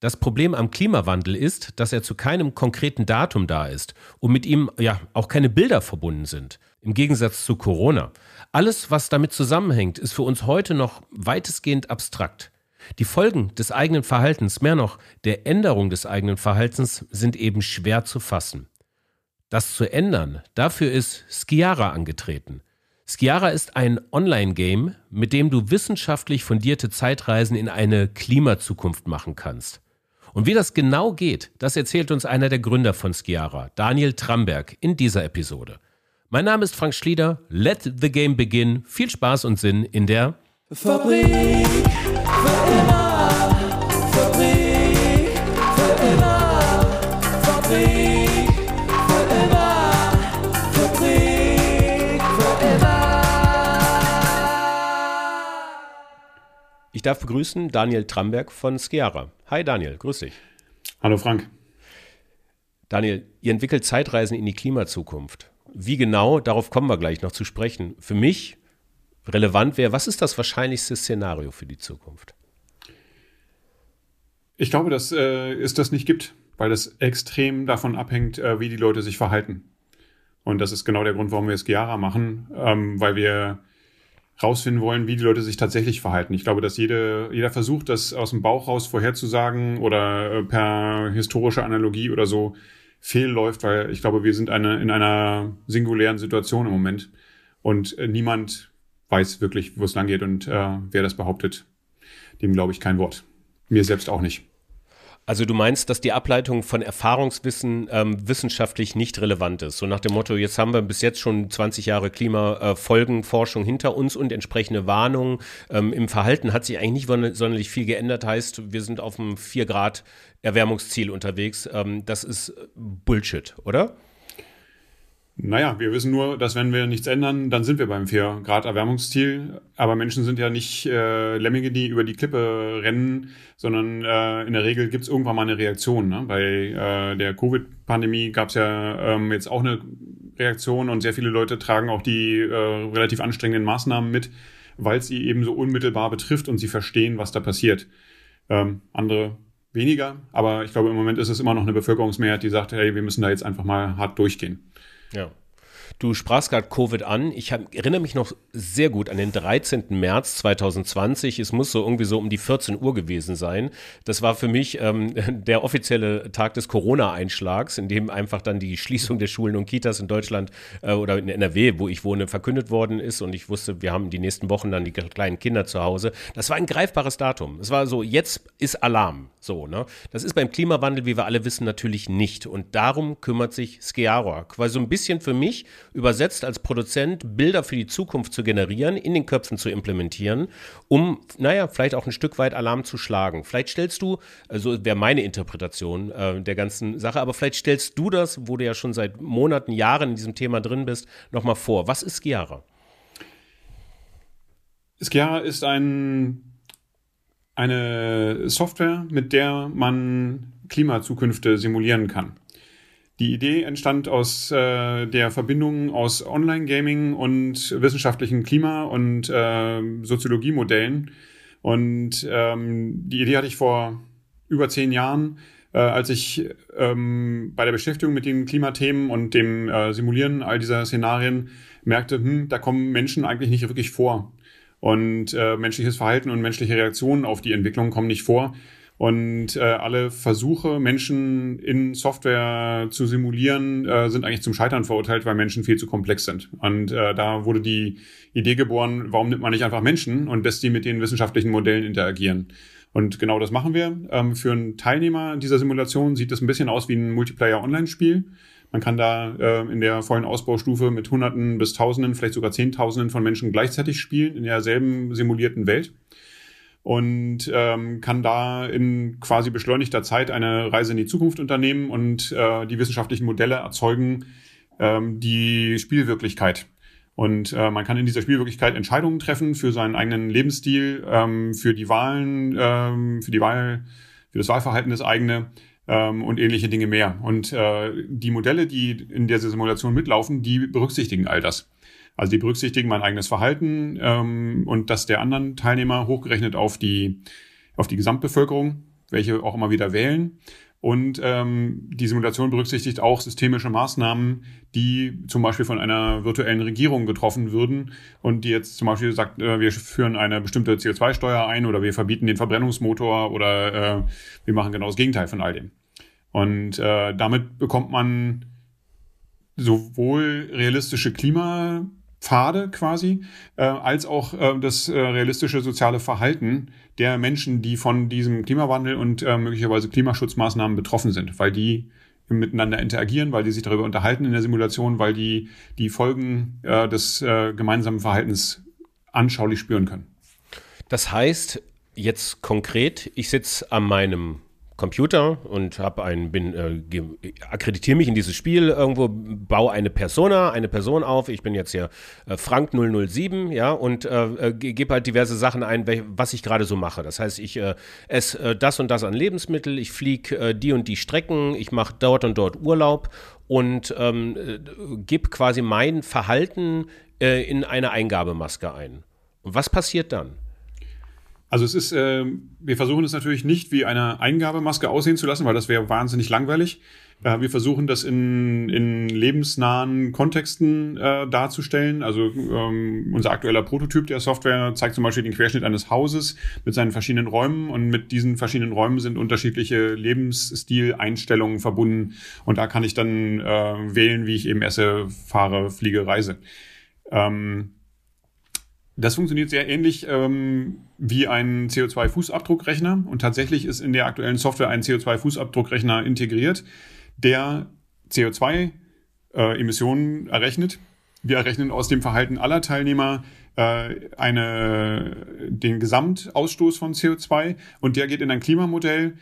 Das Problem am Klimawandel ist, dass er zu keinem konkreten Datum da ist und mit ihm ja auch keine Bilder verbunden sind. Im Gegensatz zu Corona. Alles, was damit zusammenhängt, ist für uns heute noch weitestgehend abstrakt. Die Folgen des eigenen Verhaltens, mehr noch der Änderung des eigenen Verhaltens, sind eben schwer zu fassen. Das zu ändern, dafür ist Skiara angetreten. Skiara ist ein Online-Game, mit dem du wissenschaftlich fundierte Zeitreisen in eine Klimazukunft machen kannst. Und wie das genau geht, das erzählt uns einer der Gründer von Skiara, Daniel Tramberg, in dieser Episode. Mein Name ist Frank Schlieder. Let the game begin. Viel Spaß und Sinn in der Fabrik für immer. Fabrik für immer. Fabrik für immer. Fabrik für immer. Ich darf begrüßen Daniel Tramberg von Skiara. Hi Daniel, grüß dich. Hallo Frank. Daniel, ihr entwickelt Zeitreisen in die Klimazukunft. Wie genau, darauf kommen wir gleich noch zu sprechen. Für mich relevant wäre, was ist das wahrscheinlichste Szenario für die Zukunft? Ich glaube, dass äh, es das nicht gibt, weil das extrem davon abhängt, äh, wie die Leute sich verhalten. Und das ist genau der Grund, warum wir es Giara machen, ähm, weil wir rausfinden wollen, wie die Leute sich tatsächlich verhalten. Ich glaube, dass jede, jeder versucht, das aus dem Bauch raus vorherzusagen oder äh, per historische Analogie oder so fehlläuft, weil ich glaube, wir sind eine, in einer singulären Situation im Moment und äh, niemand weiß wirklich, wo es lang geht und äh, wer das behauptet, dem glaube ich kein Wort. Mir selbst auch nicht. Also du meinst, dass die Ableitung von Erfahrungswissen ähm, wissenschaftlich nicht relevant ist. So nach dem Motto, jetzt haben wir bis jetzt schon 20 Jahre Klimafolgenforschung äh, hinter uns und entsprechende Warnungen. Ähm, Im Verhalten hat sich eigentlich nicht sonderlich viel geändert. Heißt, wir sind auf einem 4 Grad Erwärmungsziel unterwegs. Ähm, das ist Bullshit, oder? Naja, wir wissen nur, dass wenn wir nichts ändern, dann sind wir beim 4 Grad Erwärmungsziel. Aber Menschen sind ja nicht äh, Lemminge, die über die Klippe rennen, sondern äh, in der Regel gibt es irgendwann mal eine Reaktion. Ne? Bei äh, der Covid-Pandemie gab es ja ähm, jetzt auch eine Reaktion und sehr viele Leute tragen auch die äh, relativ anstrengenden Maßnahmen mit, weil sie eben so unmittelbar betrifft und sie verstehen, was da passiert. Ähm, andere weniger, aber ich glaube, im Moment ist es immer noch eine Bevölkerungsmehrheit, die sagt, hey, wir müssen da jetzt einfach mal hart durchgehen. Ja. Du sprachst gerade Covid an. Ich hab, erinnere mich noch sehr gut an den 13. März 2020. Es muss so irgendwie so um die 14 Uhr gewesen sein. Das war für mich ähm, der offizielle Tag des Corona-Einschlags, in dem einfach dann die Schließung der Schulen und Kitas in Deutschland äh, oder in NRW, wo ich wohne, verkündet worden ist. Und ich wusste, wir haben die nächsten Wochen dann die kleinen Kinder zu Hause. Das war ein greifbares Datum. Es war so, jetzt ist Alarm. So, ne? Das ist beim Klimawandel, wie wir alle wissen, natürlich nicht. Und darum kümmert sich Skiara. Quasi so ein bisschen für mich übersetzt als Produzent Bilder für die Zukunft zu generieren, in den Köpfen zu implementieren, um, naja, vielleicht auch ein Stück weit Alarm zu schlagen. Vielleicht stellst du, also wäre meine Interpretation äh, der ganzen Sache, aber vielleicht stellst du das, wo du ja schon seit Monaten, Jahren in diesem Thema drin bist, nochmal vor. Was ist Skiara? Skiara ist ein, eine Software, mit der man Klimazukünfte simulieren kann. Die Idee entstand aus äh, der Verbindung aus Online-Gaming und wissenschaftlichen Klima- und äh, Soziologiemodellen. Und ähm, die Idee hatte ich vor über zehn Jahren, äh, als ich ähm, bei der Beschäftigung mit den Klimathemen und dem äh, Simulieren all dieser Szenarien merkte, hm, da kommen Menschen eigentlich nicht wirklich vor. Und äh, menschliches Verhalten und menschliche Reaktionen auf die Entwicklung kommen nicht vor. Und äh, alle Versuche, Menschen in Software zu simulieren, äh, sind eigentlich zum Scheitern verurteilt, weil Menschen viel zu komplex sind. Und äh, da wurde die Idee geboren, warum nimmt man nicht einfach Menschen und lässt die mit den wissenschaftlichen Modellen interagieren. Und genau das machen wir. Ähm, für einen Teilnehmer dieser Simulation sieht es ein bisschen aus wie ein Multiplayer-Online-Spiel. Man kann da äh, in der vollen Ausbaustufe mit Hunderten bis Tausenden, vielleicht sogar Zehntausenden von Menschen gleichzeitig spielen in derselben simulierten Welt und ähm, kann da in quasi beschleunigter Zeit eine Reise in die Zukunft unternehmen und äh, die wissenschaftlichen Modelle erzeugen ähm, die Spielwirklichkeit. Und äh, man kann in dieser Spielwirklichkeit Entscheidungen treffen für seinen eigenen Lebensstil, ähm, für die Wahlen, ähm, für die Wahl, für das Wahlverhalten des eigene ähm, und ähnliche Dinge mehr. Und äh, die Modelle, die in dieser Simulation mitlaufen, die berücksichtigen all das. Also die berücksichtigen mein eigenes Verhalten ähm, und das der anderen Teilnehmer hochgerechnet auf die, auf die Gesamtbevölkerung. welche auch immer wieder wählen. Und ähm, die Simulation berücksichtigt auch systemische Maßnahmen, die zum Beispiel von einer virtuellen Regierung getroffen würden und die jetzt zum Beispiel sagt, äh, wir führen eine bestimmte CO2-Steuer ein oder wir verbieten den Verbrennungsmotor oder äh, wir machen genau das Gegenteil von all dem. Und äh, damit bekommt man sowohl realistische Klimapfade quasi, äh, als auch äh, das äh, realistische soziale Verhalten der Menschen, die von diesem Klimawandel und äh, möglicherweise Klimaschutzmaßnahmen betroffen sind, weil die miteinander interagieren, weil die sich darüber unterhalten in der Simulation, weil die die Folgen äh, des äh, gemeinsamen Verhaltens anschaulich spüren können. Das heißt, jetzt konkret, ich sitze an meinem Computer und habe einen, bin, äh, akkreditiere mich in dieses Spiel irgendwo, baue eine Persona, eine Person auf. Ich bin jetzt hier äh, Frank 007, ja, und äh, äh gebe halt diverse Sachen ein, was ich gerade so mache. Das heißt, ich äh, esse äh, das und das an Lebensmittel, ich fliege äh, die und die Strecken, ich mache dort und dort Urlaub und ähm, äh, gebe quasi mein Verhalten in eine Eingabemaske ein. Und was passiert dann? Also es ist, äh, wir versuchen es natürlich nicht wie eine Eingabemaske aussehen zu lassen, weil das wäre wahnsinnig langweilig. Äh, wir versuchen das in, in lebensnahen Kontexten äh, darzustellen. Also ähm, unser aktueller Prototyp der Software zeigt zum Beispiel den Querschnitt eines Hauses mit seinen verschiedenen Räumen und mit diesen verschiedenen Räumen sind unterschiedliche Lebensstileinstellungen verbunden und da kann ich dann äh, wählen, wie ich eben esse, fahre, fliege, reise. Ähm, das funktioniert sehr ähnlich ähm, wie ein CO2-Fußabdruckrechner und tatsächlich ist in der aktuellen Software ein CO2-Fußabdruckrechner integriert, der CO2-Emissionen äh, errechnet. Wir errechnen aus dem Verhalten aller Teilnehmer äh, eine, den Gesamtausstoß von CO2 und der geht in ein Klimamodell.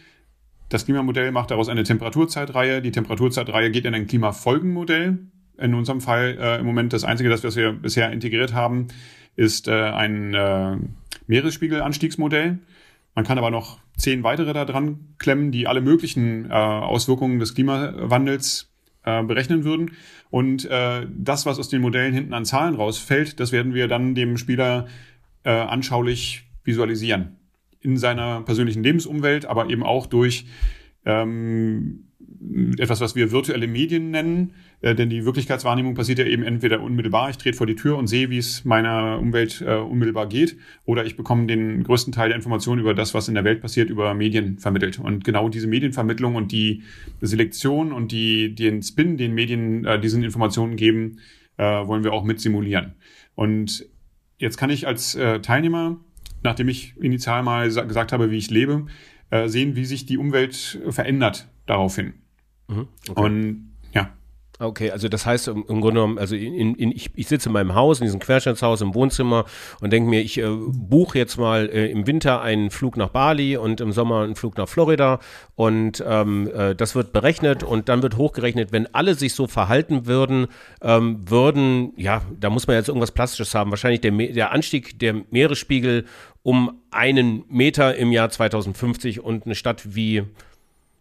Das Klimamodell macht daraus eine Temperaturzeitreihe. Die Temperaturzeitreihe geht in ein Klimafolgenmodell. In unserem Fall äh, im Moment das einzige, das wir bisher integriert haben, ist äh, ein äh, Meeresspiegelanstiegsmodell. Man kann aber noch zehn weitere da dran klemmen, die alle möglichen äh, Auswirkungen des Klimawandels äh, berechnen würden. Und äh, das, was aus den Modellen hinten an Zahlen rausfällt, das werden wir dann dem Spieler äh, anschaulich visualisieren. In seiner persönlichen Lebensumwelt, aber eben auch durch ähm, etwas, was wir virtuelle Medien nennen, äh, denn die Wirklichkeitswahrnehmung passiert ja eben entweder unmittelbar, ich trete vor die Tür und sehe, wie es meiner Umwelt äh, unmittelbar geht, oder ich bekomme den größten Teil der Informationen über das, was in der Welt passiert, über Medien vermittelt. Und genau diese Medienvermittlung und die Selektion und die, den Spin, den Medien äh, diesen Informationen geben, äh, wollen wir auch mit simulieren. Und jetzt kann ich als äh, Teilnehmer, nachdem ich initial mal gesagt habe, wie ich lebe, äh, sehen, wie sich die Umwelt verändert daraufhin. Mhm, okay. Und. Okay, also das heißt im, Grunde genommen, also in, in, ich, ich sitze in meinem Haus, in diesem Querschnittshaus im Wohnzimmer und denke mir, ich äh, buche jetzt mal äh, im Winter einen Flug nach Bali und im Sommer einen Flug nach Florida und ähm, äh, das wird berechnet und dann wird hochgerechnet, wenn alle sich so verhalten würden, ähm, würden, ja, da muss man jetzt irgendwas Plastisches haben, wahrscheinlich der, der Anstieg der Meeresspiegel um einen Meter im Jahr 2050 und eine Stadt wie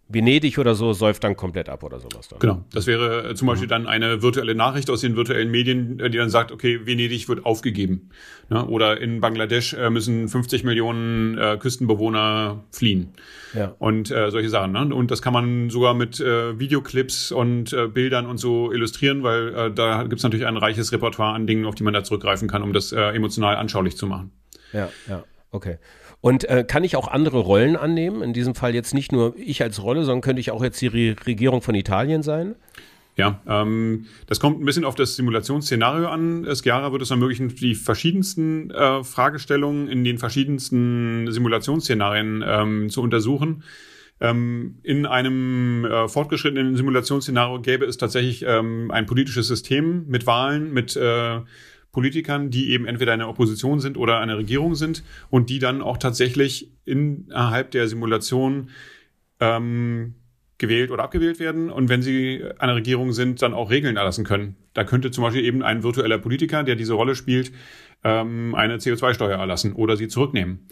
Venedig oder so säuft dann komplett ab oder sowas. Dann. Genau. Das wäre äh, zum Beispiel mhm. dann eine virtuelle Nachricht aus den virtuellen Medien, äh, die dann sagt, okay, Venedig wird aufgegeben. Ne? Oder in Bangladesch äh, müssen 50 Millionen äh, Küstenbewohner fliehen. Ja. Und äh, solche Sachen. Ne? Und das kann man sogar mit äh, Videoclips und Bildern und so illustrieren, weil da gibt es natürlich ein reiches Repertoire an Dingen, auf die man da zurückgreifen kann, um das emotional anschaulich zu machen. Ja, ja, okay. Und äh, kann ich auch andere Rollen annehmen? In diesem Fall jetzt nicht nur ich als Rolle, sondern könnte ich auch jetzt die Re Regierung von Italien sein? Ja, ähm, das kommt ein bisschen auf das Simulationsszenario an. Skiara wird es ermöglichen, die verschiedensten äh, Fragestellungen in den verschiedensten Simulationsszenarien ähm, zu untersuchen. Ähm, in einem äh, fortgeschrittenen Simulationsszenario gäbe es tatsächlich ähm, ein politisches System mit Wahlen, mit äh, Politikern, die eben entweder eine Opposition sind oder eine Regierung sind und die dann auch tatsächlich innerhalb der Simulation ähm, gewählt oder abgewählt werden und wenn sie eine Regierung sind, dann auch Regeln erlassen können. Da könnte zum Beispiel eben ein virtueller Politiker, der diese Rolle spielt, ähm, eine CO2-Steuer erlassen oder sie zurücknehmen.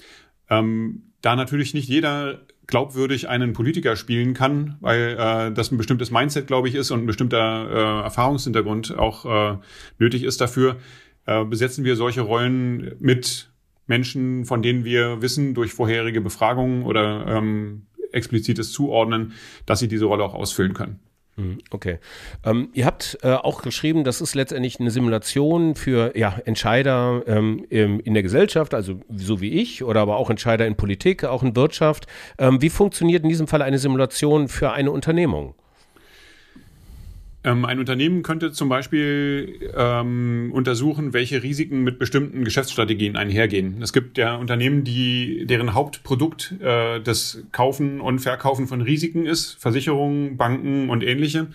Ähm, da natürlich nicht jeder glaubwürdig einen Politiker spielen kann, weil äh, das ein bestimmtes Mindset, glaube ich, ist und ein bestimmter äh, Erfahrungshintergrund auch äh, nötig ist dafür, äh, besetzen wir solche Rollen mit Menschen, von denen wir wissen durch vorherige Befragungen oder ähm, explizites zuordnen, dass sie diese Rolle auch ausfüllen können. Hm, okay. Ähm, ihr habt äh, auch geschrieben, das ist letztendlich eine Simulation für ja, Entscheider ähm, in der Gesellschaft, also so wie ich, oder aber auch Entscheider in Politik, auch in Wirtschaft. Ähm, wie funktioniert in diesem Fall eine Simulation für eine Unternehmung? Ähm, ein Unternehmen könnte zum Beispiel ähm, untersuchen, welche Risiken mit bestimmten Geschäftsstrategien einhergehen. Es gibt ja Unternehmen, die deren Hauptprodukt äh, das Kaufen und Verkaufen von Risiken ist, Versicherungen, Banken und ähnliche.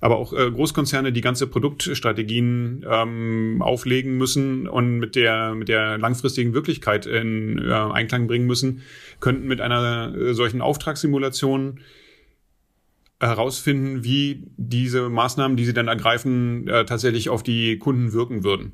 Aber auch äh, Großkonzerne, die ganze Produktstrategien ähm, auflegen müssen und mit der mit der langfristigen Wirklichkeit in äh, Einklang bringen müssen, könnten mit einer äh, solchen Auftragssimulation herausfinden, wie diese Maßnahmen, die sie dann ergreifen, äh, tatsächlich auf die Kunden wirken würden.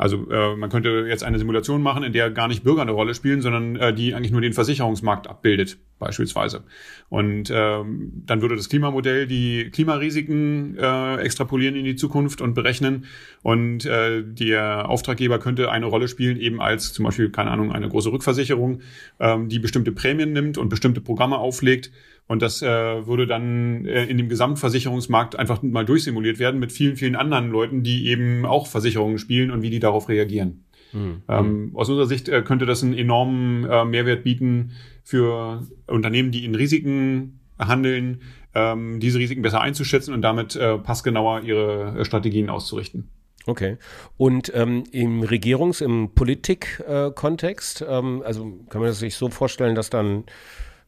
Also äh, man könnte jetzt eine Simulation machen, in der gar nicht Bürger eine Rolle spielen, sondern äh, die eigentlich nur den Versicherungsmarkt abbildet, beispielsweise. Und ähm, dann würde das Klimamodell die Klimarisiken äh, extrapolieren in die Zukunft und berechnen. Und äh, der Auftraggeber könnte eine Rolle spielen, eben als zum Beispiel, keine Ahnung, eine große Rückversicherung, ähm, die bestimmte Prämien nimmt und bestimmte Programme auflegt und das äh, würde dann äh, in dem Gesamtversicherungsmarkt einfach mal durchsimuliert werden mit vielen, vielen anderen Leuten, die eben auch Versicherungen spielen und wie die darauf reagieren. Mhm. Ähm, aus unserer Sicht äh, könnte das einen enormen äh, Mehrwert bieten für Unternehmen, die in Risiken handeln, ähm, diese Risiken besser einzuschätzen und damit äh, passgenauer ihre äh, Strategien auszurichten. Okay. Und ähm, im Regierungs-, im Politikkontext, äh, ähm, also kann man sich so vorstellen, dass dann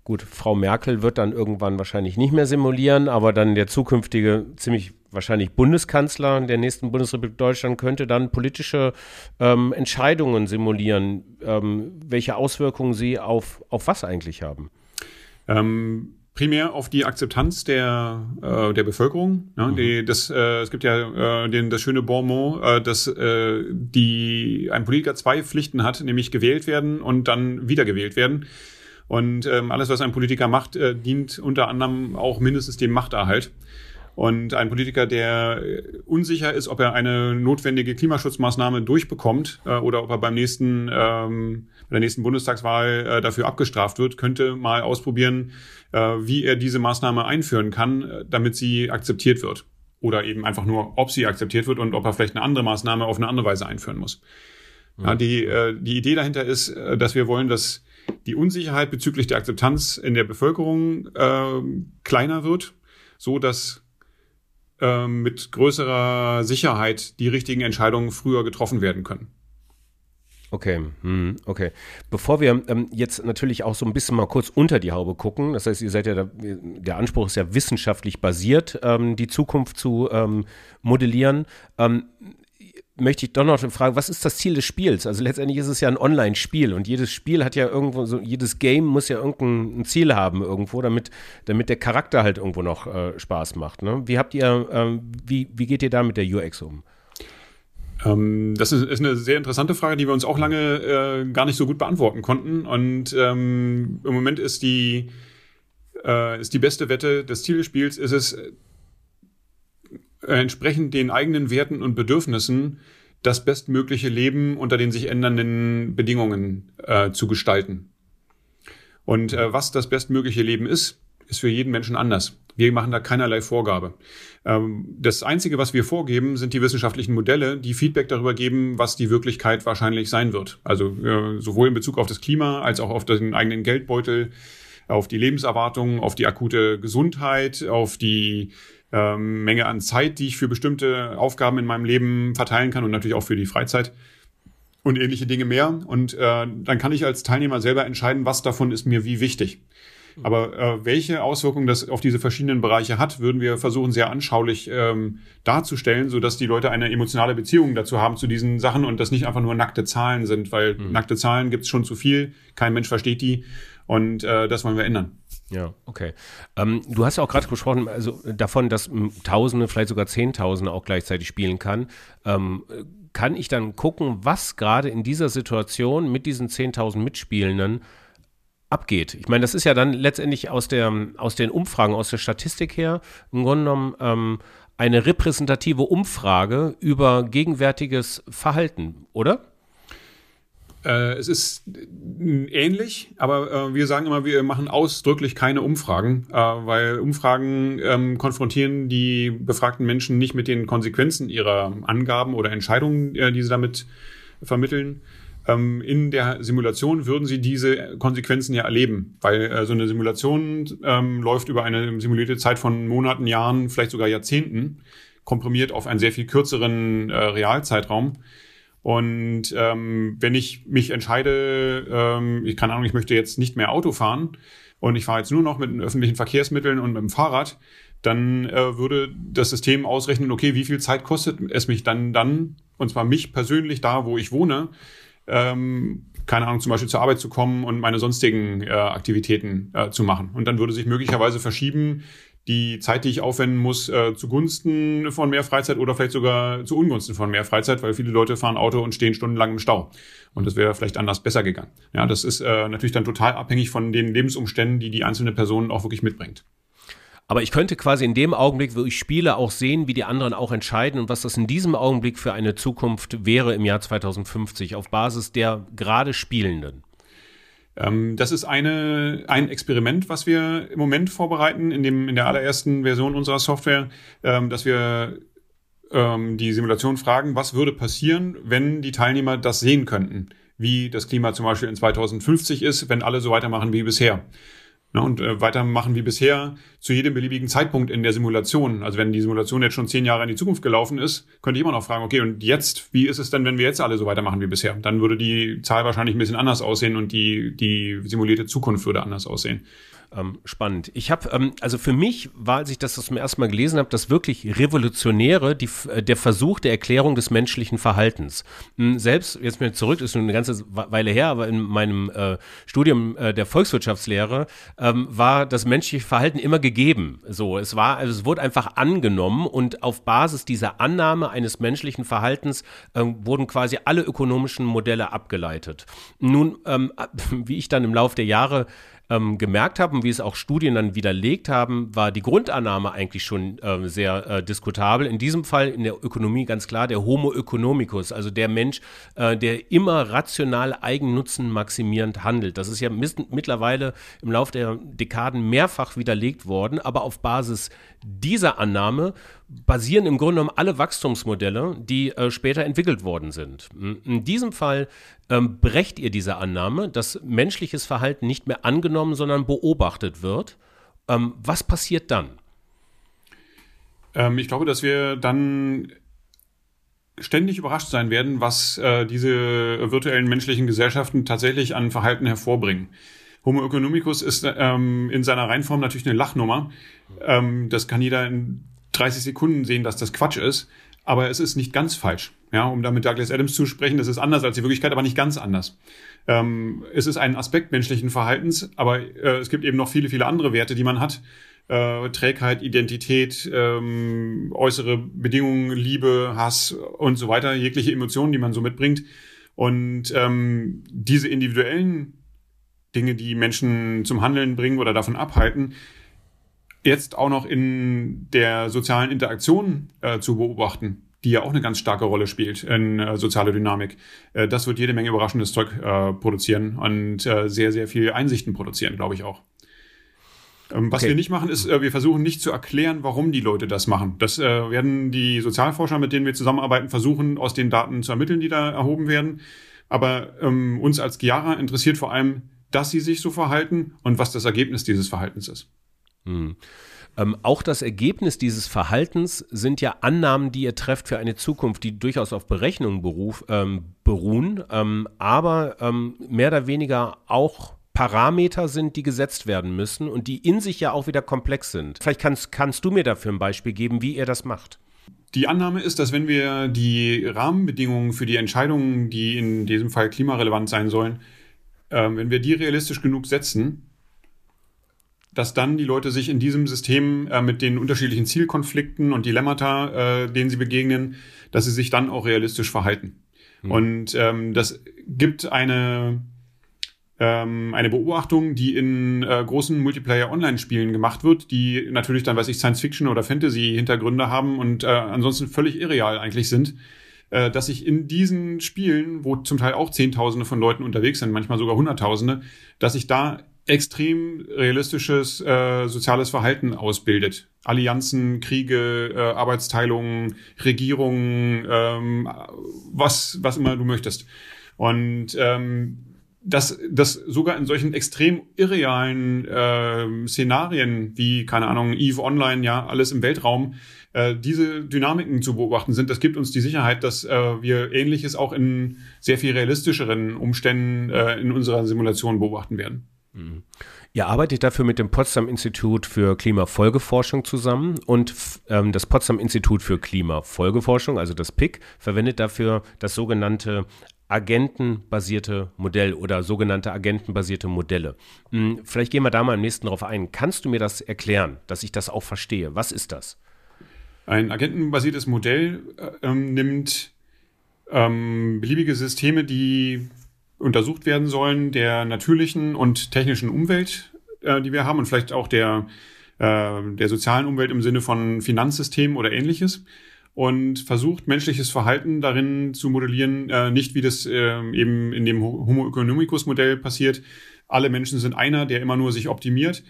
Gut, Frau Merkel wird dann irgendwann wahrscheinlich nicht mehr simulieren, aber dann der zukünftige, ziemlich wahrscheinlich Bundeskanzler der nächsten Bundesrepublik Deutschland könnte dann politische ähm, Entscheidungen simulieren, ähm, welche Auswirkungen sie auf, auf was eigentlich haben. Ähm, primär auf die Akzeptanz der, äh, der Bevölkerung. Ne? Mhm. Die, das, äh, es gibt ja äh, den, das schöne Bonmot, äh, dass äh, die, ein Politiker zwei Pflichten hat, nämlich gewählt werden und dann wiedergewählt werden. Und ähm, alles, was ein Politiker macht, äh, dient unter anderem auch mindestens dem Machterhalt. Und ein Politiker, der äh, unsicher ist, ob er eine notwendige Klimaschutzmaßnahme durchbekommt äh, oder ob er beim nächsten, ähm, bei der nächsten Bundestagswahl äh, dafür abgestraft wird, könnte mal ausprobieren, äh, wie er diese Maßnahme einführen kann, äh, damit sie akzeptiert wird. Oder eben einfach nur, ob sie akzeptiert wird und ob er vielleicht eine andere Maßnahme auf eine andere Weise einführen muss. Mhm. Ja, die, äh, die Idee dahinter ist, äh, dass wir wollen, dass die Unsicherheit bezüglich der Akzeptanz in der Bevölkerung äh, kleiner wird, so dass äh, mit größerer Sicherheit die richtigen Entscheidungen früher getroffen werden können. Okay, hm, okay. Bevor wir ähm, jetzt natürlich auch so ein bisschen mal kurz unter die Haube gucken, das heißt, ihr seid ja, da, der Anspruch ist ja wissenschaftlich basiert, ähm, die Zukunft zu ähm, modellieren. Möchte ich doch noch fragen, was ist das Ziel des Spiels? Also letztendlich ist es ja ein Online-Spiel und jedes Spiel hat ja irgendwo so, jedes Game muss ja irgendein Ziel haben irgendwo, damit, damit der Charakter halt irgendwo noch äh, Spaß macht. Ne? Wie habt ihr, ähm, wie, wie geht ihr da mit der UX um? Ähm, das ist, ist, eine sehr interessante Frage, die wir uns auch lange äh, gar nicht so gut beantworten konnten. Und ähm, im Moment ist die, äh, ist die beste Wette des Ziel des Spiels, ist es, entsprechend den eigenen Werten und Bedürfnissen das bestmögliche Leben unter den sich ändernden Bedingungen äh, zu gestalten. Und äh, was das bestmögliche Leben ist, ist für jeden Menschen anders. Wir machen da keinerlei Vorgabe. Ähm, das Einzige, was wir vorgeben, sind die wissenschaftlichen Modelle, die Feedback darüber geben, was die Wirklichkeit wahrscheinlich sein wird. Also äh, sowohl in Bezug auf das Klima als auch auf den eigenen Geldbeutel, auf die Lebenserwartung, auf die akute Gesundheit, auf die ähm, Menge an Zeit, die ich für bestimmte Aufgaben in meinem Leben verteilen kann und natürlich auch für die Freizeit und ähnliche Dinge mehr. Und äh, dann kann ich als Teilnehmer selber entscheiden, was davon ist mir wie wichtig. Aber äh, welche Auswirkungen das auf diese verschiedenen Bereiche hat, würden wir versuchen sehr anschaulich ähm, darzustellen, so dass die Leute eine emotionale Beziehung dazu haben zu diesen Sachen und das nicht einfach nur nackte Zahlen sind, weil mhm. nackte Zahlen gibt es schon zu viel, kein Mensch versteht die und äh, das wollen wir ändern. Ja, okay. Ähm, du hast ja auch gerade gesprochen, also davon, dass Tausende, vielleicht sogar Zehntausende auch gleichzeitig spielen kann. Ähm, kann ich dann gucken, was gerade in dieser Situation mit diesen 10.000 Mitspielenden abgeht. Ich meine, das ist ja dann letztendlich aus, der, aus den Umfragen, aus der Statistik her, im Grunde genommen ähm, eine repräsentative Umfrage über gegenwärtiges Verhalten, oder? Äh, es ist ähnlich, aber äh, wir sagen immer, wir machen ausdrücklich keine Umfragen, äh, weil Umfragen ähm, konfrontieren die befragten Menschen nicht mit den Konsequenzen ihrer Angaben oder Entscheidungen, äh, die sie damit vermitteln. Ähm, in der Simulation würden sie diese Konsequenzen ja erleben, weil äh, so eine Simulation ähm, läuft über eine simulierte Zeit von Monaten, Jahren, vielleicht sogar Jahrzehnten, komprimiert auf einen sehr viel kürzeren äh, Realzeitraum. Und ähm, wenn ich mich entscheide, ähm, ich keine Ahnung, ich möchte jetzt nicht mehr Auto fahren und ich fahre jetzt nur noch mit den öffentlichen Verkehrsmitteln und mit dem Fahrrad, dann äh, würde das System ausrechnen, okay, wie viel Zeit kostet es mich dann, dann, und zwar mich persönlich da, wo ich wohne, ähm, keine Ahnung, zum Beispiel zur Arbeit zu kommen und meine sonstigen äh, Aktivitäten äh, zu machen. Und dann würde sich möglicherweise verschieben, die Zeit, die ich aufwenden muss, äh, zugunsten von mehr Freizeit oder vielleicht sogar zu Ungunsten von mehr Freizeit, weil viele Leute fahren Auto und stehen stundenlang im Stau. Und das wäre vielleicht anders besser gegangen. Ja, das ist äh, natürlich dann total abhängig von den Lebensumständen, die die einzelne Person auch wirklich mitbringt. Aber ich könnte quasi in dem Augenblick, wo ich spiele, auch sehen, wie die anderen auch entscheiden und was das in diesem Augenblick für eine Zukunft wäre im Jahr 2050 auf Basis der gerade Spielenden. Ähm, das ist eine, ein Experiment, was wir im Moment vorbereiten, in, dem, in der allerersten Version unserer Software, ähm, dass wir ähm, die Simulation fragen, was würde passieren, wenn die Teilnehmer das sehen könnten, wie das Klima zum Beispiel in 2050 ist, wenn alle so weitermachen wie bisher ne, und äh, weitermachen wie bisher zu jedem beliebigen Zeitpunkt in der Simulation. Also wenn die Simulation jetzt schon zehn Jahre in die Zukunft gelaufen ist, könnte ich immer noch fragen, okay, und jetzt, wie ist es denn, wenn wir jetzt alle so weitermachen wie bisher? Dann würde die Zahl wahrscheinlich ein bisschen anders aussehen und die, die simulierte Zukunft würde anders aussehen ähm, spannend. Ich habe, ähm, also für mich war, als ich das zum ersten Mal gelesen habe, das wirklich Revolutionäre, die, äh, der Versuch der Erklärung des menschlichen Verhaltens. Hm, selbst, jetzt mir zurück, ist schon eine ganze Weile her, aber in meinem äh, Studium äh, der Volkswirtschaftslehre ähm, war das menschliche Verhalten immer gegeben. So, es war, also es wurde einfach angenommen und auf Basis dieser Annahme eines menschlichen Verhaltens ähm, wurden quasi alle ökonomischen Modelle abgeleitet. Nun, ähm, wie ich dann im Laufe der Jahre ähm, gemerkt habe und wie es auch Studien dann widerlegt haben, war die Grundannahme eigentlich schon äh, sehr äh, diskutabel. In diesem Fall in der Ökonomie ganz klar der Homo economicus, also der Mensch, äh, der immer rational Eigennutzen maximierend handelt. Das ist ja mittlerweile im Laufe der Dekaden mehrfach widerlegt worden, aber auf Basis dieser Annahme basieren im Grunde genommen alle Wachstumsmodelle, die äh, später entwickelt worden sind. In diesem Fall ähm, brecht ihr diese Annahme, dass menschliches Verhalten nicht mehr angenommen, sondern beobachtet wird. Ähm, was passiert dann? Ähm, ich glaube, dass wir dann ständig überrascht sein werden, was äh, diese virtuellen menschlichen Gesellschaften tatsächlich an Verhalten hervorbringen. Homo economicus ist ähm, in seiner Reinform natürlich eine Lachnummer. Ähm, das kann jeder in 30 Sekunden sehen, dass das Quatsch ist. Aber es ist nicht ganz falsch. Ja, um da mit Douglas Adams zu sprechen, das ist anders als die Wirklichkeit, aber nicht ganz anders. Ähm, es ist ein Aspekt menschlichen Verhaltens, aber äh, es gibt eben noch viele, viele andere Werte, die man hat. Äh, Trägheit, Identität, ähm, äußere Bedingungen, Liebe, Hass und so weiter, jegliche Emotionen, die man so mitbringt. Und ähm, diese individuellen Dinge, die Menschen zum Handeln bringen oder davon abhalten, jetzt auch noch in der sozialen Interaktion äh, zu beobachten, die ja auch eine ganz starke Rolle spielt in äh, soziale Dynamik. Äh, das wird jede Menge überraschendes Zeug äh, produzieren und äh, sehr, sehr viel Einsichten produzieren, glaube ich auch. Ähm, was okay. wir nicht machen, ist, äh, wir versuchen nicht zu erklären, warum die Leute das machen. Das äh, werden die Sozialforscher, mit denen wir zusammenarbeiten, versuchen, aus den Daten zu ermitteln, die da erhoben werden. Aber ähm, uns als Giara interessiert vor allem, dass sie sich so verhalten und was das Ergebnis dieses Verhaltens ist. Hm. Ähm, auch das Ergebnis dieses Verhaltens sind ja Annahmen, die ihr trefft für eine Zukunft, die durchaus auf Berechnungen beruf, ähm, beruhen, ähm, aber ähm, mehr oder weniger auch Parameter sind, die gesetzt werden müssen und die in sich ja auch wieder komplex sind. Vielleicht kannst, kannst du mir dafür ein Beispiel geben, wie ihr das macht. Die Annahme ist, dass wenn wir die Rahmenbedingungen für die Entscheidungen, die in diesem Fall klimarelevant sein sollen, äh, wenn wir die realistisch genug setzen, dass dann die Leute sich in diesem System äh, mit den unterschiedlichen Zielkonflikten und Dilemmata, äh, denen sie begegnen, dass sie sich dann auch realistisch verhalten. Mhm. Und ähm, das gibt eine ähm, eine Beobachtung, die in äh, großen Multiplayer-Online-Spielen gemacht wird, die natürlich dann, weiß ich, Science-Fiction oder Fantasy-Hintergründe haben und äh, ansonsten völlig irreal eigentlich sind. äh, dass ich in diesen Spielen, wo zum Teil auch Zehntausende von Leuten unterwegs sind, manchmal sogar Hunderttausende, dass ich da extrem realistisches äh, soziales Verhalten ausbildet. Allianzen, Kriege, äh, Arbeitsteilungen, Regierungen, ähm, was, was immer du möchtest. Und ähm, dass das sogar in solchen extrem irrealen äh, Szenarien wie, keine Ahnung, EVE Online, ja, alles im Weltraum, äh, diese Dynamiken zu beobachten sind, das gibt uns die Sicherheit, dass äh, wir Ähnliches auch in sehr viel realistischeren Umständen äh, in unserer Simulation beobachten werden. Mhm. Ihr arbeitet dafür mit dem Potsdam Institut für Klimafolgeforschung zusammen und ähm, das Potsdam Institut für Klimafolgeforschung, also das PIC, verwendet dafür das sogenannte agentenbasierte Modell oder sogenannte agentenbasierte Modelle. Hm, vielleicht gehen wir da mal am nächsten drauf ein. Kannst du mir das erklären, dass ich das auch verstehe? Was ist das? Ein agentenbasiertes Modell äh, ähm, nimmt ähm, beliebige Systeme, die untersucht werden sollen, der natürlichen und technischen Umwelt, äh, die wir haben und vielleicht auch der, äh, der sozialen Umwelt im Sinne von Finanzsystemen oder ähnliches und versucht menschliches Verhalten darin zu modellieren, äh, nicht wie das äh, eben in dem Homo economicus Modell passiert. Alle Menschen sind einer, der immer nur sich optimiert,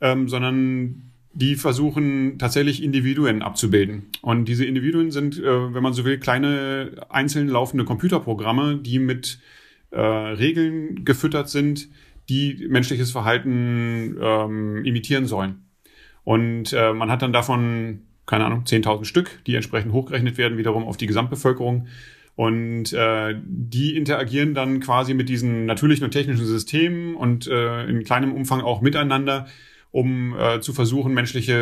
ähm, sondern die versuchen tatsächlich Individuen abzubilden. Und diese Individuen sind, äh, wenn man so will, kleine einzeln laufende Computerprogramme, die mit äh, Regeln gefüttert sind, die menschliches Verhalten ähm, imitieren sollen. Und äh, man hat dann davon, keine Ahnung, 10.000 Stück, die entsprechend hochgerechnet werden, wiederum auf die Gesamtbevölkerung. Und äh, die interagieren dann quasi mit diesen natürlichen und technischen Systemen und äh, in kleinem Umfang auch miteinander, um äh, zu versuchen, menschliche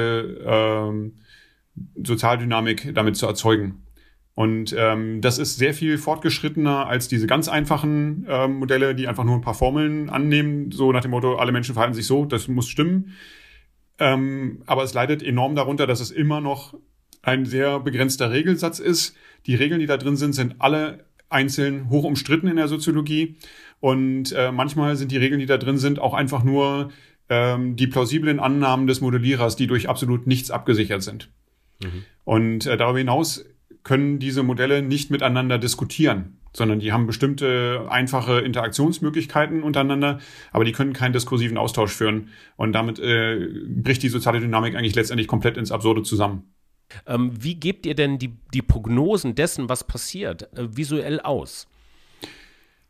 äh, Sozialdynamik damit zu erzeugen. Und ähm, das ist sehr viel fortgeschrittener als diese ganz einfachen ähm, Modelle, die einfach nur ein paar Formeln annehmen, so nach dem Motto, alle Menschen verhalten sich so, das muss stimmen. Ähm, aber es leidet enorm darunter, dass es immer noch ein sehr begrenzter Regelsatz ist. Die Regeln, die da drin sind, sind alle einzeln hoch umstritten in der Soziologie. Und äh, manchmal sind die Regeln, die da drin sind, auch einfach nur ähm, die plausiblen Annahmen des Modellierers, die durch absolut nichts abgesichert sind. Mhm. Und äh, darüber hinaus können diese Modelle nicht miteinander diskutieren, sondern die haben bestimmte einfache Interaktionsmöglichkeiten untereinander, aber die können keinen diskursiven Austausch führen. Und damit äh, bricht die soziale Dynamik eigentlich letztendlich komplett ins Absurde zusammen. Ähm, wie gebt ihr denn die, die Prognosen dessen, was passiert, äh, visuell aus?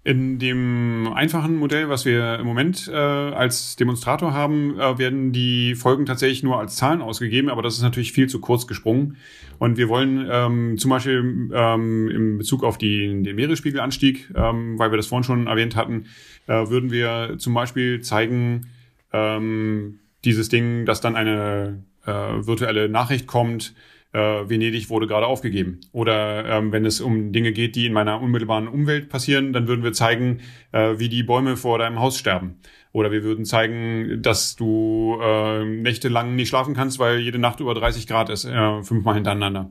In dem einfachen Modell, was wir im Moment äh, als Demonstrator haben, äh, werden die Folgen tatsächlich nur als Zahlen ausgegeben, aber das ist natürlich viel zu kurz gesprungen. Und wir wollen ähm, zum Beispiel ähm, im Bezug auf die, den Meeresspiegelanstieg, ähm, weil wir das vorhin schon erwähnt hatten, äh, würden wir zum Beispiel zeigen, ähm, dieses Ding, dass dann eine äh, virtuelle Nachricht kommt, äh, Venedig wurde gerade aufgegeben. Oder ähm, wenn es um Dinge geht, die in meiner unmittelbaren Umwelt passieren, dann würden wir zeigen, äh, wie die Bäume vor deinem Haus sterben. Oder wir würden zeigen, dass du äh, nächtelang nicht schlafen kannst, weil jede Nacht über 30 Grad ist, äh, fünfmal hintereinander.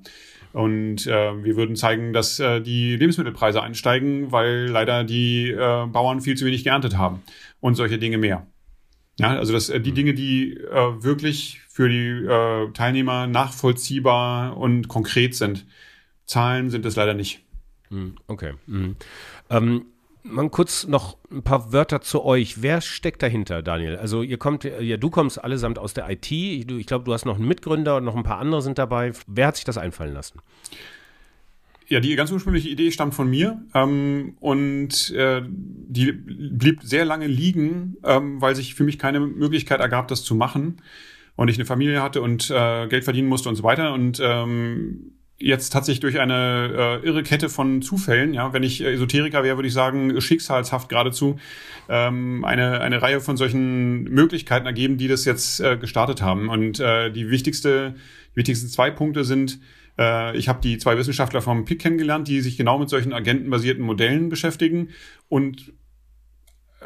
Und äh, wir würden zeigen, dass äh, die Lebensmittelpreise einsteigen, weil leider die äh, Bauern viel zu wenig geerntet haben. Und solche Dinge mehr. Ja, also das, äh, die mhm. Dinge, die äh, wirklich für die äh, Teilnehmer nachvollziehbar und konkret sind. Zahlen sind es leider nicht. Hm, okay. Mhm. Ähm, mal kurz noch ein paar Wörter zu euch. Wer steckt dahinter, Daniel? Also ihr kommt, ja, du kommst allesamt aus der IT. Ich glaube, du hast noch einen Mitgründer und noch ein paar andere sind dabei. Wer hat sich das einfallen lassen? Ja, die ganz ursprüngliche Idee stammt von mir ähm, und äh, die blieb sehr lange liegen, ähm, weil sich für mich keine Möglichkeit ergab, das zu machen und ich eine Familie hatte und äh, Geld verdienen musste und so weiter und ähm, jetzt hat sich durch eine äh, irre Kette von Zufällen, ja, wenn ich Esoteriker wäre, würde ich sagen, schicksalshaft geradezu, ähm, eine, eine Reihe von solchen Möglichkeiten ergeben, die das jetzt äh, gestartet haben. Und äh, die wichtigste, die wichtigsten zwei Punkte sind, äh, ich habe die zwei Wissenschaftler vom PIC kennengelernt, die sich genau mit solchen agentenbasierten Modellen beschäftigen und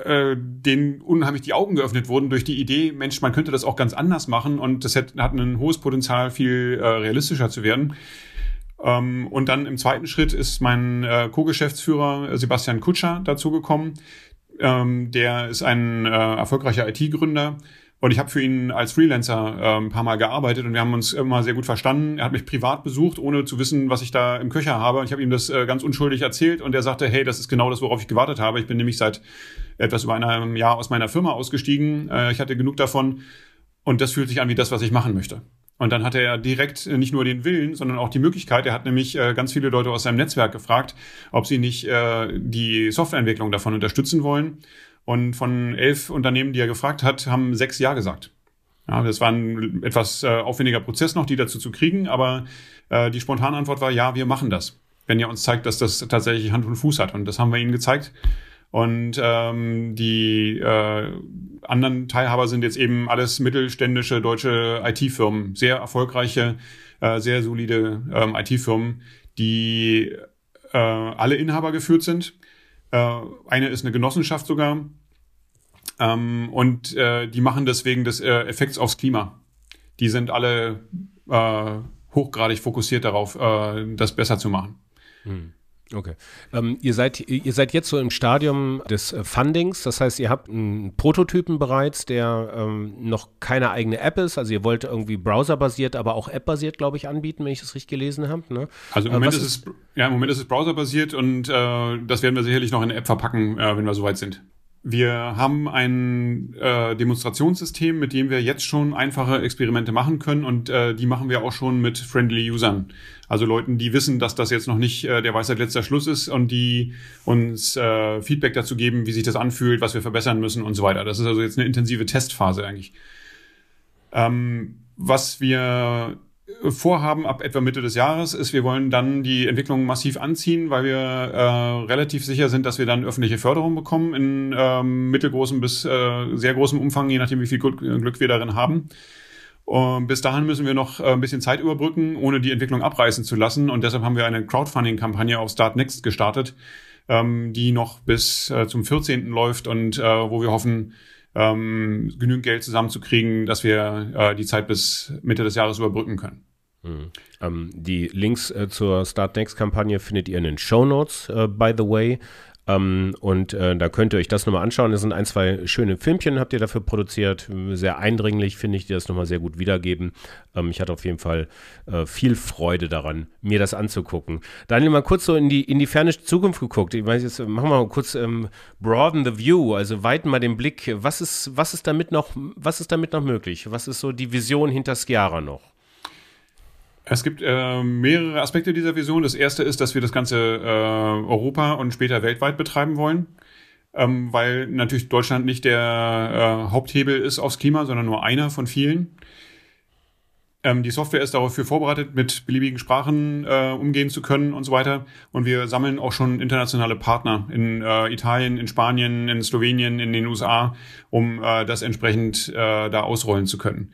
äh, denen unheimlich die Augen geöffnet wurden durch die Idee, Mensch, man könnte das auch ganz anders machen und das hat, hat ein hohes Potenzial, viel äh, realistischer zu werden. Ähm, und dann im zweiten Schritt ist mein äh, Co-Geschäftsführer Sebastian Kutscher dazugekommen. Ähm, der ist ein äh, erfolgreicher IT-Gründer Und ich habe für ihn als Freelancer äh, ein paar Mal gearbeitet und wir haben uns immer sehr gut verstanden. Er hat mich privat besucht, ohne zu wissen, was ich da im Köcher habe. Und ich habe ihm das äh, ganz unschuldig erzählt und er sagte, hey, das ist genau das, worauf ich gewartet habe. Ich bin nämlich seit etwas über einem Jahr aus meiner Firma ausgestiegen. Äh, ich hatte genug davon und das fühlt sich an wie das, was ich machen möchte. Und dann hatte er direkt nicht nur den Willen, sondern auch die Möglichkeit. Er hat nämlich äh, ganz viele Leute aus seinem Netzwerk gefragt, ob sie nicht äh, die Softwareentwicklung davon unterstützen wollen. Und von elf Unternehmen, die er gefragt hat, haben sechs Ja gesagt. Ja, das war ein etwas äh, aufwendiger Prozess noch, die dazu zu kriegen, aber äh, die spontane Antwort war, ja, wir machen das. Wenn ihr uns zeigt, dass das tatsächlich Hand und Fuß hat. Und das haben wir ihnen gezeigt. Und ähm, die äh, anderen Teilhaber sind jetzt eben alles mittelständische deutsche IT-Firmen, sehr erfolgreiche, äh, sehr solide ähm, IT-Firmen, die äh, alle Inhaber geführt sind äh, eine ist eine Genossenschaft sogar. Ähm, und äh, die machen deswegen des äh, Effekts aufs Klima. Die sind alle äh, hochgradig fokussiert darauf, äh, das besser zu machen. Hm. Okay. Ähm, ihr, seid, ihr seid jetzt so im Stadium des äh, Fundings, das heißt, ihr habt einen Prototypen bereits, der ähm, noch keine eigene App ist. Also ihr wollt irgendwie browserbasiert, aber auch App-basiert, glaube ich, anbieten, wenn ich das richtig gelesen habe. Ne? Also im äh, Moment, ist es, ja, im Moment ist es browserbasiert und äh, das werden wir sicherlich noch in eine App verpacken, äh, wenn wir soweit sind. Wir haben ein äh, Demonstrationssystem, mit dem wir jetzt schon einfache Experimente machen können und äh, die machen wir auch schon mit friendly Usern. Also Leuten, die wissen, dass das jetzt noch nicht äh, der Weisheit letzter Schluss ist und die uns äh, Feedback dazu geben, wie sich das anfühlt, was wir verbessern müssen und so weiter. Das ist also jetzt eine intensive Testphase eigentlich. Ähm, was wir vorhaben ab etwa Mitte des Jahres ist, wir wollen dann die Entwicklung massiv anziehen, weil wir äh, relativ sicher sind, dass wir dann öffentliche Förderung bekommen in ähm, mittelgroßem bis äh, sehr großem Umfang, je nachdem, wie viel Glück, wir darin haben. Und bis dahin müssen wir noch äh, ein bisschen Zeit überbrücken, ohne die Entwicklung abreißen zu lassen. Und deshalb haben wir eine Crowdfunding-Kampagne auf Start Next gestartet, ähm, die noch bis äh, zum 14. läuft und äh, wo wir hoffen, ähm, genügend Geld zusammenzukriegen, dass wir äh, die Zeit bis Mitte des Jahres überbrücken können. Mhm. Ähm, die Links äh, zur Start Next Kampagne findet ihr in den Show Notes, äh, by the way. Ähm, und äh, da könnt ihr euch das nochmal anschauen. Es sind ein, zwei schöne Filmchen, habt ihr dafür produziert. Sehr eindringlich, finde ich, die das nochmal sehr gut wiedergeben. Ähm, ich hatte auf jeden Fall äh, viel Freude daran, mir das anzugucken. Daniel, mal kurz so in die, in die ferne Zukunft geguckt. Ich weiß jetzt, machen wir mal kurz ähm, broaden the view, also weiten mal den Blick. Was ist, was ist damit noch, was ist damit noch möglich? Was ist so die Vision hinter Skiara noch? Es gibt äh, mehrere Aspekte dieser Vision. Das erste ist, dass wir das Ganze äh, Europa und später weltweit betreiben wollen, ähm, weil natürlich Deutschland nicht der äh, Haupthebel ist aufs Klima, sondern nur einer von vielen. Ähm, die Software ist dafür vorbereitet, mit beliebigen Sprachen äh, umgehen zu können und so weiter. Und wir sammeln auch schon internationale Partner in äh, Italien, in Spanien, in Slowenien, in den USA, um äh, das entsprechend äh, da ausrollen zu können.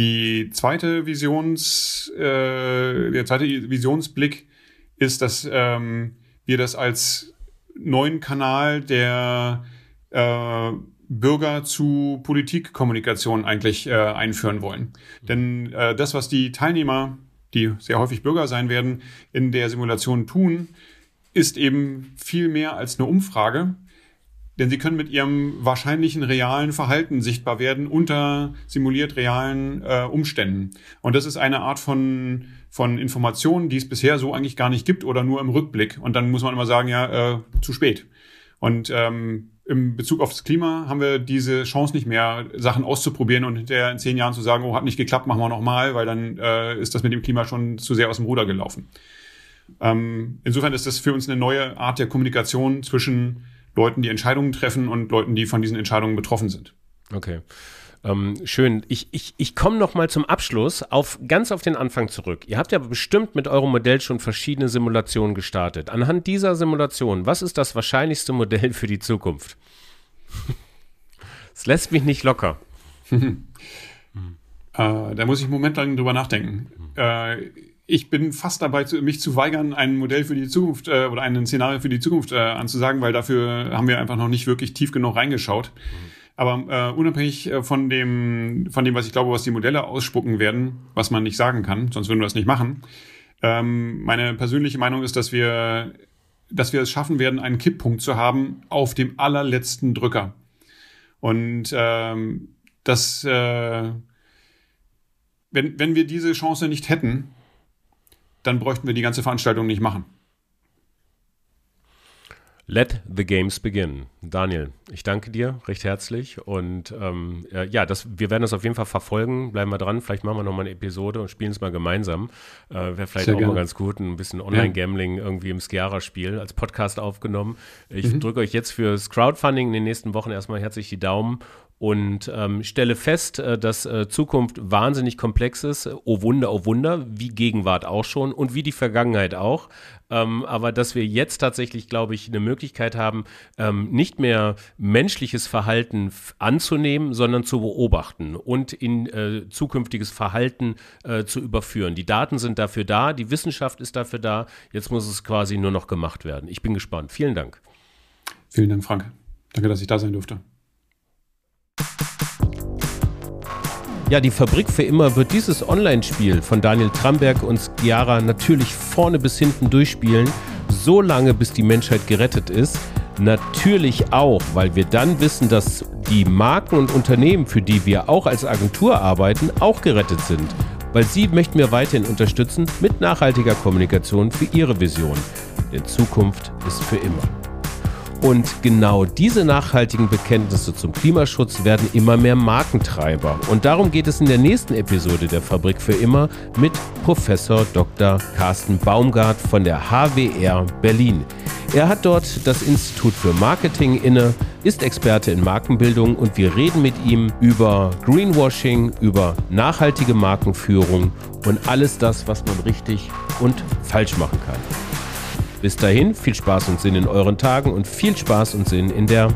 Die zweite Visions, äh, der zweite Visionsblick ist, dass ähm, wir das als neuen Kanal der äh, Bürger zu Politikkommunikation eigentlich äh, einführen wollen. Denn äh, das, was die Teilnehmer, die sehr häufig Bürger sein werden, in der Simulation tun, ist eben viel mehr als eine Umfrage, denn sie können mit ihrem wahrscheinlichen realen Verhalten sichtbar werden unter simuliert realen äh, Umständen. Und das ist eine Art von, von Informationen, die es bisher so eigentlich gar nicht gibt oder nur im Rückblick. Und dann muss man immer sagen, ja, äh, zu spät. Und ähm, im Bezug auf das Klima haben wir diese Chance nicht mehr, Sachen auszuprobieren und hinterher in zehn Jahren zu sagen, oh, hat nicht geklappt, machen wir nochmal, weil dann äh, ist das mit dem Klima schon zu sehr aus dem Ruder gelaufen. Ähm, insofern ist das für uns eine neue Art der Kommunikation zwischen Leuten, die Entscheidungen treffen und Leuten, die von diesen Entscheidungen betroffen sind. Okay. Ähm, schön. Ich, ich, ich komme noch mal zum Abschluss auf ganz auf den Anfang zurück. Ihr habt ja bestimmt mit eurem Modell schon verschiedene Simulationen gestartet. Anhand dieser Simulation, was ist das wahrscheinlichste Modell für die Zukunft? Es lässt mich nicht locker. äh, da muss ich einen Moment lang drüber nachdenken. Äh, ich bin fast dabei, mich zu weigern, ein Modell für die Zukunft äh, oder ein Szenario für die Zukunft äh, anzusagen, weil dafür haben wir einfach noch nicht wirklich tief genug reingeschaut. Mhm. Aber äh, unabhängig äh, von dem, von dem, was ich glaube, was die Modelle ausspucken werden, was man nicht sagen kann, sonst würden wir es nicht machen. Ähm, meine persönliche Meinung ist, dass wir, dass wir es schaffen werden, einen Kipppunkt zu haben auf dem allerletzten Drücker. Und ähm, dass äh, wenn, wenn wir diese Chance nicht hätten, dann bräuchten wir die ganze Veranstaltung nicht machen. Let the Games begin. Daniel, ich danke dir recht herzlich und ähm, ja, das, wir werden das auf jeden Fall verfolgen. Bleiben wir dran. Vielleicht machen wir nochmal eine Episode und spielen es mal gemeinsam. Äh, Wäre vielleicht Sehr auch gerne. mal ganz gut. Ein bisschen Online-Gambling ja. irgendwie im Skiara-Spiel als Podcast aufgenommen. Ich mhm. drücke euch jetzt fürs Crowdfunding in den nächsten Wochen erstmal herzlich die Daumen und ähm, stelle fest, äh, dass äh, Zukunft wahnsinnig komplex ist. Oh Wunder, oh Wunder, wie Gegenwart auch schon und wie die Vergangenheit auch. Ähm, aber dass wir jetzt tatsächlich, glaube ich, eine Möglichkeit haben, ähm, nicht mehr menschliches Verhalten anzunehmen, sondern zu beobachten und in äh, zukünftiges Verhalten äh, zu überführen. Die Daten sind dafür da, die Wissenschaft ist dafür da. Jetzt muss es quasi nur noch gemacht werden. Ich bin gespannt. Vielen Dank. Vielen Dank, Frank. Danke, dass ich da sein durfte. Ja, die Fabrik für immer wird dieses Online-Spiel von Daniel Tramberg und Skiara natürlich vorne bis hinten durchspielen, so lange bis die Menschheit gerettet ist. Natürlich auch, weil wir dann wissen, dass die Marken und Unternehmen, für die wir auch als Agentur arbeiten, auch gerettet sind. Weil sie möchten wir weiterhin unterstützen mit nachhaltiger Kommunikation für ihre Vision. Denn Zukunft ist für immer. Und genau diese nachhaltigen Bekenntnisse zum Klimaschutz werden immer mehr Markentreiber. Und darum geht es in der nächsten Episode der Fabrik für immer mit Professor Dr. Carsten Baumgart von der HWR Berlin. Er hat dort das Institut für Marketing inne, ist Experte in Markenbildung und wir reden mit ihm über Greenwashing, über nachhaltige Markenführung und alles das, was man richtig und falsch machen kann. Bis dahin, viel Spaß und Sinn in euren Tagen und viel Spaß und Sinn in der